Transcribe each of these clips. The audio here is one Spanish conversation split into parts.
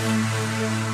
Música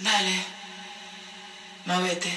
Dale, móvete.